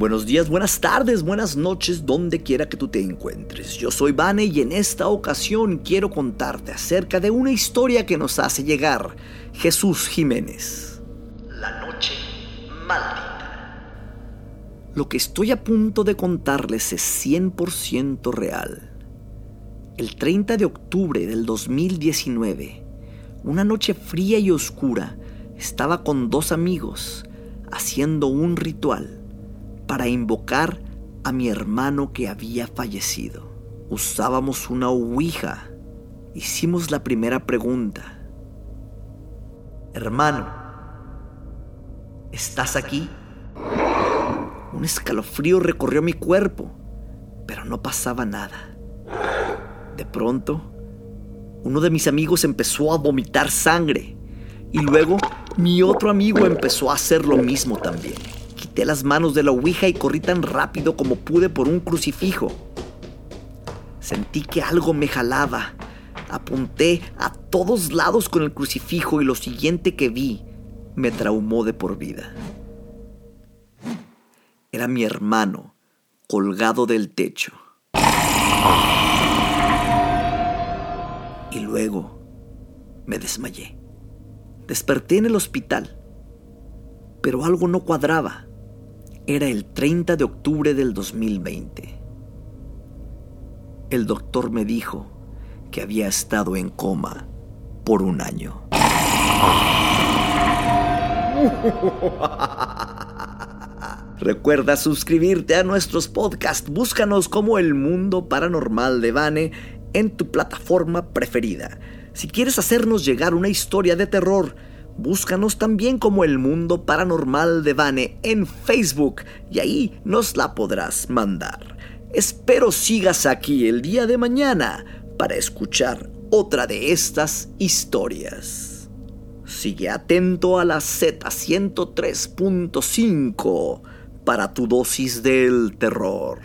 Buenos días, buenas tardes, buenas noches, donde quiera que tú te encuentres. Yo soy Vane y en esta ocasión quiero contarte acerca de una historia que nos hace llegar Jesús Jiménez. La noche maldita. Lo que estoy a punto de contarles es 100% real. El 30 de octubre del 2019, una noche fría y oscura, estaba con dos amigos haciendo un ritual para invocar a mi hermano que había fallecido. Usábamos una ouija. Hicimos la primera pregunta. Hermano, ¿estás aquí? Un escalofrío recorrió mi cuerpo, pero no pasaba nada. De pronto, uno de mis amigos empezó a vomitar sangre y luego mi otro amigo empezó a hacer lo mismo también. Quité las manos de la ouija y corrí tan rápido como pude por un crucifijo. Sentí que algo me jalaba. Apunté a todos lados con el crucifijo y lo siguiente que vi me traumó de por vida. Era mi hermano colgado del techo. Y luego me desmayé. Desperté en el hospital, pero algo no cuadraba. Era el 30 de octubre del 2020. El doctor me dijo que había estado en coma por un año. Recuerda suscribirte a nuestros podcasts. Búscanos como El Mundo Paranormal de Vane en tu plataforma preferida. Si quieres hacernos llegar una historia de terror, Búscanos también como El Mundo Paranormal de Vane en Facebook y ahí nos la podrás mandar. Espero sigas aquí el día de mañana para escuchar otra de estas historias. Sigue atento a la Z103.5 para tu dosis del terror.